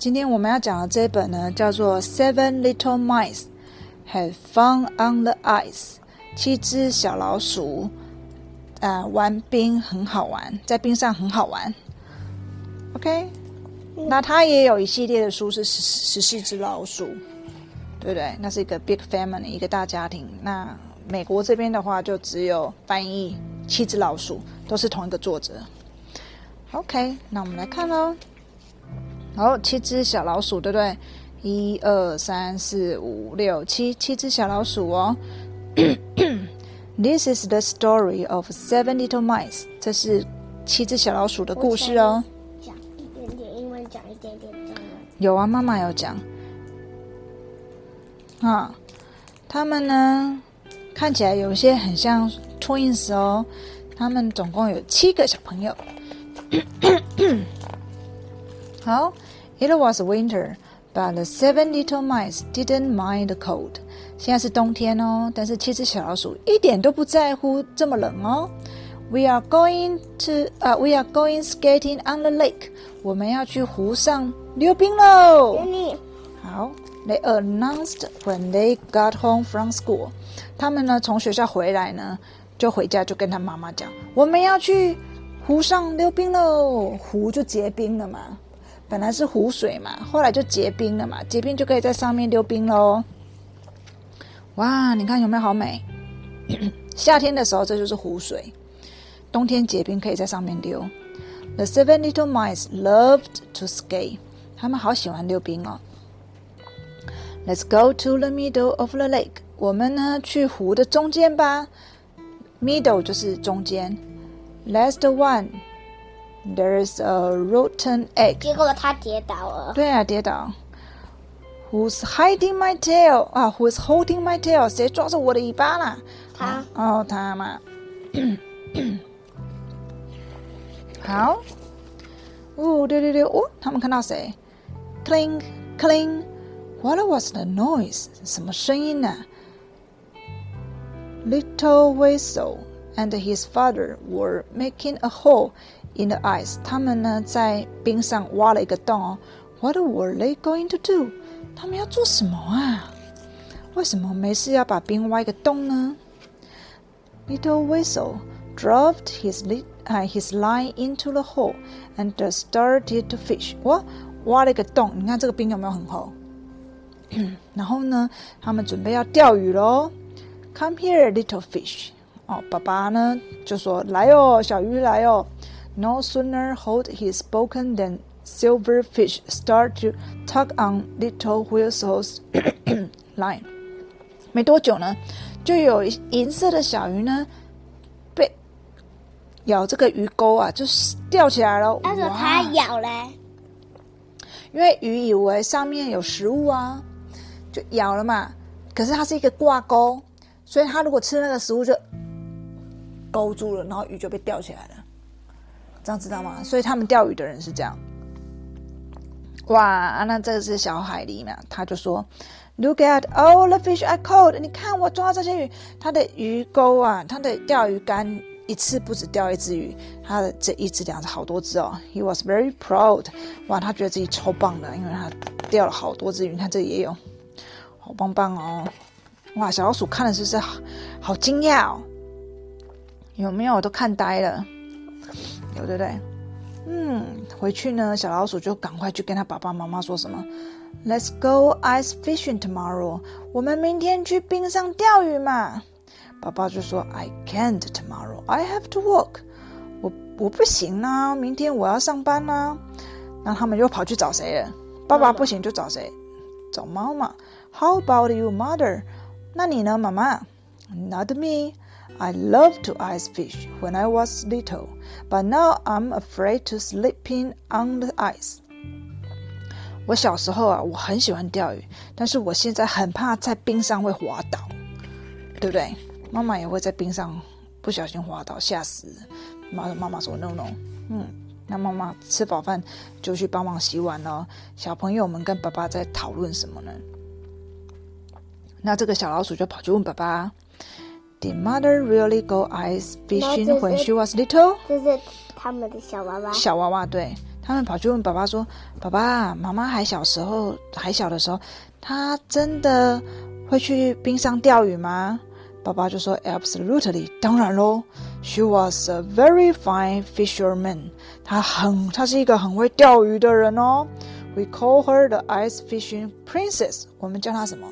今天我们要讲的这本呢，叫做《Seven Little Mice Have Fun on the Ice》，七只小老鼠，啊，玩冰很好玩，在冰上很好玩。OK，那它也有一系列的书是十十四只老鼠，对不对？那是一个 big family，一个大家庭。那美国这边的话，就只有翻译七只老鼠，都是同一个作者。OK，那我们来看喽。好，七只小老鼠，对不对？一二三四五六七，七只小老鼠哦。This is the story of seven little mice。这是七只小老鼠的故事哦。讲一点点英文，讲一点点中文。有啊，妈妈有讲。啊，他们呢，看起来有些很像 twins 哦。他们总共有七个小朋友。好 ，It was winter, but the seven little mice didn't mind the cold. 现在是冬天哦，但是七只小老鼠一点都不在乎这么冷哦。We are going to 啊、uh,，We are going skating on the lake. 我们要去湖上溜冰喽。你好，They announced when they got home from school. 他们呢从学校回来呢，就回家就跟他妈妈讲，我们要去湖上溜冰喽。湖就结冰了嘛， 本来是湖水嘛，后来就结冰了嘛，结冰就可以在上面溜冰喽。哇，你看有没有好美？夏天的时候这就是湖水，冬天结冰可以在上面溜。The seven little mice loved to skate. 他们好喜欢溜冰哦。Let's go to the middle of the lake. 我们呢去湖的中间吧。Middle 就是中间。Last one. There's a rotten egg. 结果他跌倒了。对啊，跌倒。Who's hiding my tail? 啊，Who's holding my tail? 谁抓着我的尾巴啦？他哦，他嘛。好。哦，对对对，哦，他们看到谁？Cling, cling. What was the noise? 什么声音呢？Little Weasel and his father were making a hole in the ice. 他们呢在冰上挖了一个洞哦。What were they going to do? 他们要做什么啊？为什么没事要把冰挖一个洞呢？Little whistle dropped his li 啊 his line into the hole and started to fish. 哇，挖了一个洞，你看这个冰有没有很厚？然后呢，他们准备要钓鱼喽。Come here, little fish. 哦，爸爸呢就说来哦，小鱼来哦。No sooner hold his spoken than silver fish start to tug on little weasel's line。没多久呢，就有银色的小鱼呢被咬这个鱼钩啊，就是吊起来了。但是它哇咬嘞，因为鱼以为上面有食物啊，就咬了嘛。可是它是一个挂钩，所以它如果吃那个食物就勾住了，然后鱼就被吊起来了。这样知道吗？所以他们钓鱼的人是这样。哇，那这个是小海狸嘛？他就说：“Look at all the fish I caught！你看我抓这些鱼，它的鱼钩啊，它的钓鱼竿一次不止钓一只鱼，它的这一只、两只、好多只哦。He was very proud！哇，他觉得自己超棒的，因为他钓了好多只鱼。你看这也有，好棒棒哦！哇，小老鼠看的是不是好好惊讶哦？有没有？都看呆了，有对不对？嗯，回去呢，小老鼠就赶快去跟他爸爸妈妈说什么：“Let's go ice fishing tomorrow。我们明天去冰上钓鱼嘛。”爸爸就说：“I can't tomorrow. I have to work。我我不行啊，明天我要上班啊。”那他们又跑去找谁了？爸爸不行就找谁？找妈妈。How about you, mother？那你呢，妈妈？Not me. I loved to ice fish when I was little, but now I'm afraid to sleeping on the ice. 我小时候啊，我很喜欢钓鱼，但是我现在很怕在冰上会滑倒，对不对？妈妈也会在冰上不小心滑倒，吓死。妈妈妈说 no no，嗯，那妈妈吃饱饭就去帮忙洗碗了。小朋友们跟爸爸在讨论什么呢？那这个小老鼠就跑去问爸爸。Did mother really go ice fishing when she was little？这是他们的小娃娃。小娃娃对，他们跑去问爸爸说：“爸爸，妈妈还小时候还小的时候，她真的会去冰上钓鱼吗？”爸爸就说：“Absolutely，当然喽。She was a very fine fisherman。她很，她是一个很会钓鱼的人哦。We call her the ice fishing princess。我们叫她什么？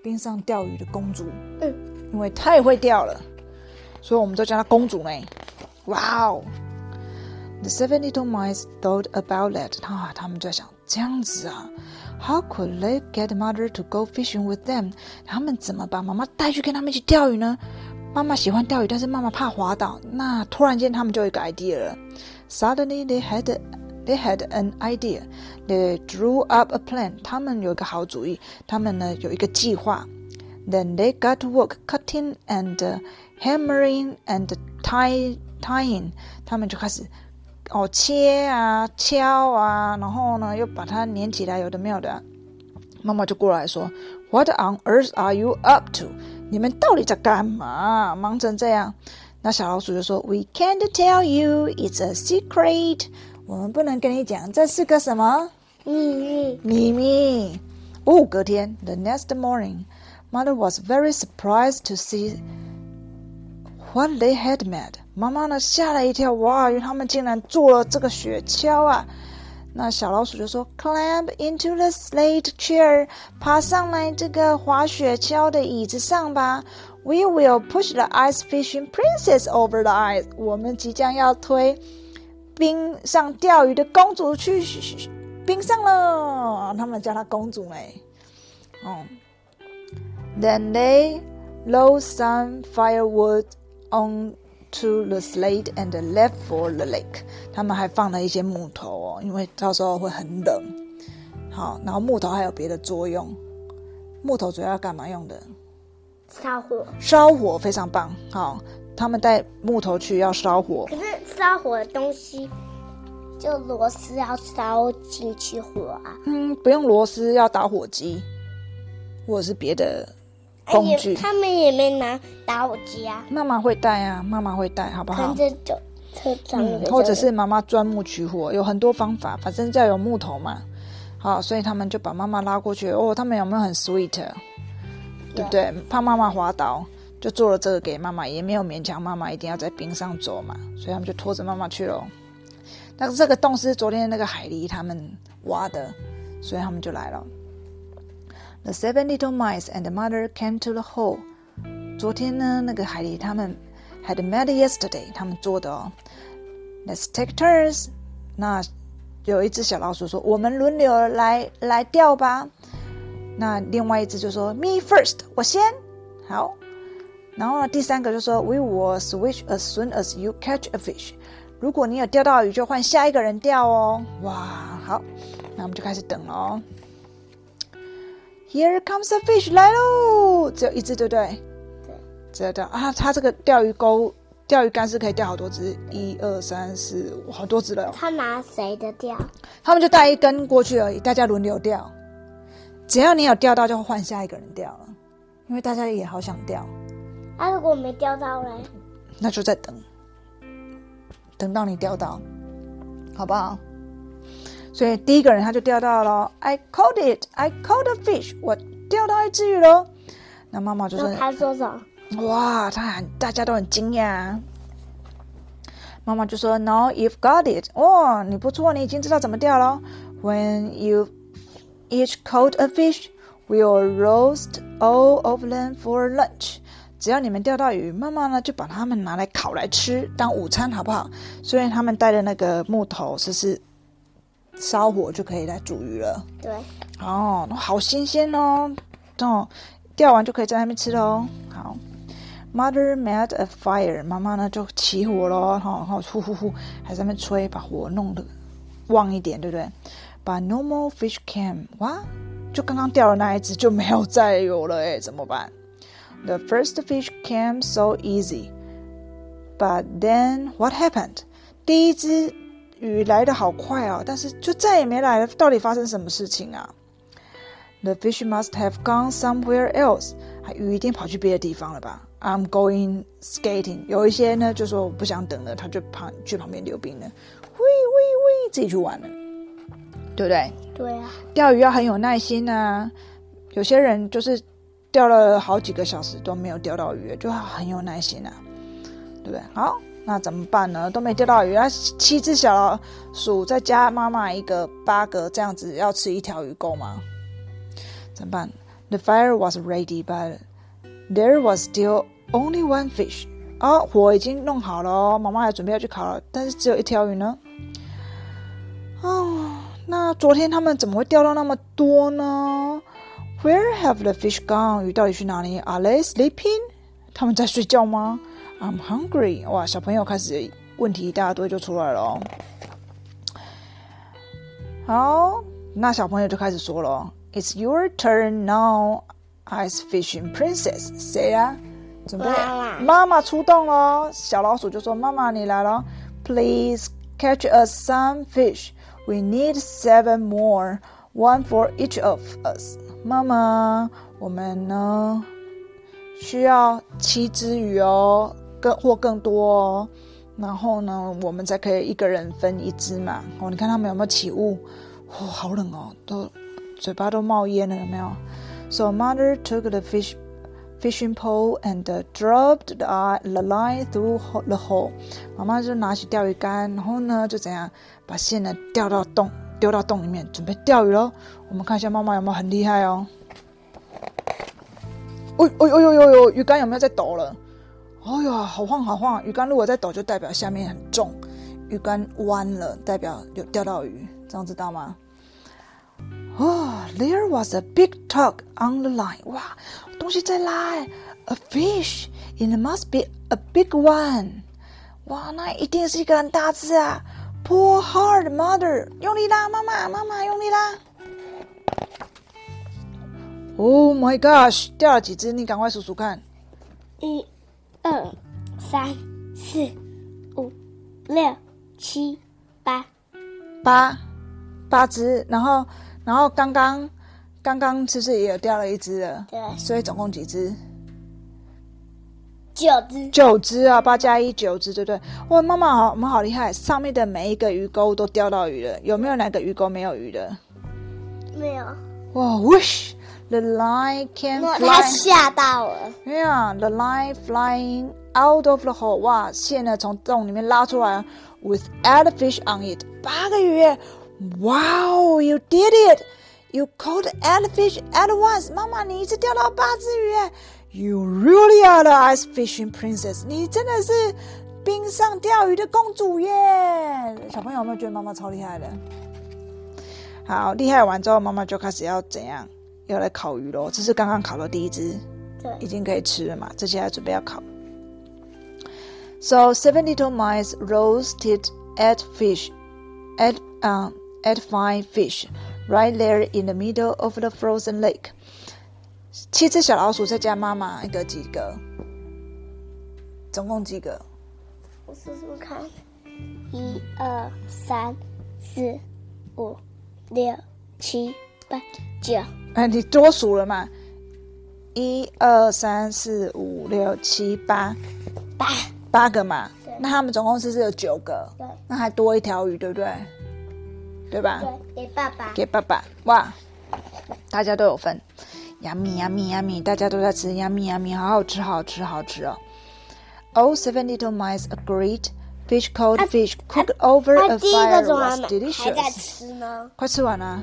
冰上钓鱼的公主。嗯，因为太会钓了，所以我们都叫她公主呢。哇哦！” The seven little mice thought about that. 啊，他们就在想这样子啊，How could they get mother to go fishing with them? 他们怎么把妈妈带去跟他们一起钓鱼呢？妈妈喜欢钓鱼，但是妈妈怕滑倒。那突然间他们就有一个 idea 了。Suddenly they had they had an idea. They drew up a plan. 他们有一个好主意，他们呢有一个计划。Then they got to work cutting and hammering and tie tying. 他们就开始。哦，切啊，敲啊，然后呢，又把它粘起来，有的没有的。妈妈就过来说：“What on earth are you up to？你们到底在干嘛？忙成这样？”那小老鼠就说：“We can't tell you. It's a secret. 我们不能跟你讲，这是个什么秘密？秘密。”哦，隔天，the next morning, mother was very surprised to see what they had made. 妈妈呢吓了一跳，哇！因为他们竟然做了这个雪橇啊！那小老鼠就说：“Climb into the slate chair，爬上来这个滑雪橇的椅子上吧。We will push the ice fishing princess over the ice。我们即将要推冰上钓鱼的公主去冰上了。他们叫她公主嘞。哦，Then they load some firewood on。To the slate and left for the lake。他们还放了一些木头哦，因为到时候会很冷。好，然后木头还有别的作用。木头主要要干嘛用的？烧火。烧火非常棒。好，他们带木头去要烧火。可是烧火的东西，就螺丝要烧进去火啊？嗯，不用螺丝，要打火机，或者是别的。工具，他们也没拿打火机啊。妈妈会带啊，妈妈会带，好不好？跟着走车上，或者是妈妈钻木取火，有很多方法，反正要有木头嘛。好，所以他们就把妈妈拉过去。哦，他们有没有很 sweet？对不对？怕妈妈滑倒，就做了这个给妈妈，也没有勉强妈妈一定要在冰上走嘛。所以他们就拖着妈妈去喽。但是这个洞是昨天那个海狸他们挖的，所以他们就来了。The seven little mice and the mother came to the hole。昨天呢，那个海狸他们 had met yesterday，他们做的哦。Let's take turns。那有一只小老鼠说：“我们轮流来来钓吧。”那另外一只就说：“Me first，我先。”好。然后呢，第三个就说：“We will switch as soon as you catch a fish。”如果你有钓到鱼，就换下一个人钓哦。哇，好，那我们就开始等了哦。Here comes the fish，来喽！只有一只，对不对？对。只有钓啊，它这个钓鱼钩、钓鱼竿是可以钓好多只，一二三四五，好多只了。他拿谁的钓？他们就带一根过去而已，大家轮流钓。只要你有钓到，就换下一个人钓了，因为大家也好想钓。啊，如果没钓到嘞？那就再等，等到你钓到，好不好？所以第一个人他就钓到了，I caught it, I caught a fish，我钓到一只鱼喽。那妈妈就说：“他说什么？哇，他很大家都很惊讶。妈妈就说：“No, you've got it。哇，你不错，你已经知道怎么钓了。When you each caught a fish, we'll roast all of them for lunch。只要你们钓到鱼，妈妈呢就把它们拿来烤来吃，当午餐，好不好？虽然他们带的那个木头，是是。”烧火就可以来煮鱼了。对。哦，好新鲜哦！哦，钓完就可以在那边吃了哦。好，Mother made a fire，妈妈呢就起火喽。哈，然后呼呼呼，还在那边吹，把火弄得旺一点，对不对？But normal fish came。哇，就刚刚钓的那一只就没有再有了，哎，怎么办？The first fish came so easy，but then what happened？第一只。雨来的好快哦，但是就再也没来了。到底发生什么事情啊？The fish must have gone somewhere else。雨一定跑去别的地方了吧？I'm going skating。有一些呢就说我不想等了，他就旁去旁边溜冰了。喂喂喂，自己去玩了，对不对？对啊，钓鱼要很有耐心啊。有些人就是钓了好几个小时都没有钓到鱼，就很有耐心啊，对不对？好，那怎么办呢？都没钓到鱼，那七只小老鼠再加妈妈一个，八个这样子要吃一条鱼够吗？怎么办？The fire was ready, but there was still only one fish. 啊，火已经弄好了哦，妈妈还准备要去烤了，但是只有一条鱼呢。哦，那昨天他们怎么会钓到那么多呢？Where have the fish gone？鱼到底去哪里？Are they sleeping？他们在睡觉吗？I'm hungry。哇，小朋友开始问题一大堆就出来了哦。好，那小朋友就开始说了：“It's your turn now, ice fishing princess。”谁呀？准备妈妈出动了，小老鼠就说：“妈妈，你来了，Please catch us some fish. We need seven more, one for each of us。”妈妈，我们呢需要七只鱼哦，更或更多哦。然后呢，我们才可以一个人分一只嘛。哦，你看他们有没有起雾？哦，好冷哦，都嘴巴都冒烟了，有没有？So mother took the fish. fishing pole and dropped the line through the hole。妈妈就拿起钓鱼竿，然后呢就怎样把线呢钓到洞，丢到洞里面，准备钓鱼喽。我们看一下妈妈有没有很厉害哦。哦哦哦哟哟哟，鱼竿有没有在抖了？哎呀，好晃好晃！鱼竿如果在抖，就代表下面很重；鱼竿弯了，代表有钓到鱼。这样知道吗？哦，there was a big tug on the line。哇，东西在拉，a fish。It must be a big one。哇，那一定是一个很大只啊！Pull hard, mother。用力拉，妈妈，妈妈用力拉。Oh my gosh，掉了几只？你赶快数数看。一、二、三、四、五、六、七、八，八，八只，然后。然后刚刚，刚刚是不是也有掉了一只了？对。所以总共几只？九只。九只啊，八加一九只，对不对？哇，妈妈好，我们好厉害！上面的每一个鱼钩都钓到鱼了，有没有哪个鱼钩没有鱼的？没有。哇，wish the line can fly。他吓到了。Yeah，the line flying out of the hole。哇，线呢从洞里面拉出来，with eight fish on it，八个鱼。Wow, you did it! You caught eight fish at once. 妈妈，你一次钓到八只鱼 You really are the ice fishing princess. 你真的是冰上钓鱼的公主耶！小朋友有没有觉得妈妈超厉害的？好，厉害完之后，妈妈就开始要怎样？要来烤鱼喽。这是刚刚烤的第一只，对，已经可以吃了嘛？这些还准备要烤。So seven little mice roasted eight fish at um at fine fish right there in the middle of the frozen lake。七只小老鼠再加妈妈一个几个？总共几个？我数数看，一二三四五六七八九。哎，你多数了嘛？一二三四五六七八，八八个嘛？那他们总共是是有九个，对，那还多一条鱼，对不对？对吧？对，给爸爸。给爸爸。哇，大家都有份。Yummy, yummy, yummy！大家都在吃，yummy, yummy！好好吃，好吃，好吃哦。All seven little mice agreed. Fish cold fish cooked over a fire was delicious. 还在吃呢。快吃完了，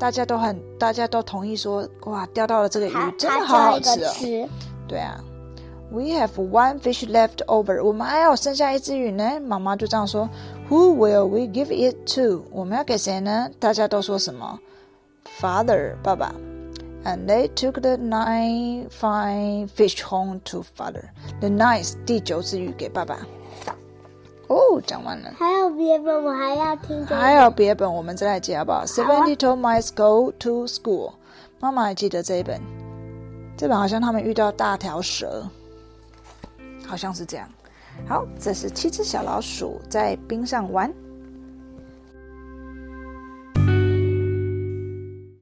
大家都很，大家都同意说，哇，钓到了这个鱼，真的好好吃哦。对啊。We have one fish left over. 我们还有剩下一只鱼呢。妈妈就这样说。Who will we give it to？我们要给谁呢？大家都说什么？Father，爸爸。And they took the nine fine fish home to father. The ninth，第九只鱼给爸爸。哦，讲完了。还有别本，我还要听。还有别本，我们再来接好不好？Seven little mice go to school。妈妈还记得这一本？这本好像他们遇到大条蛇，好像是这样。好，这是七只小老鼠在冰上玩。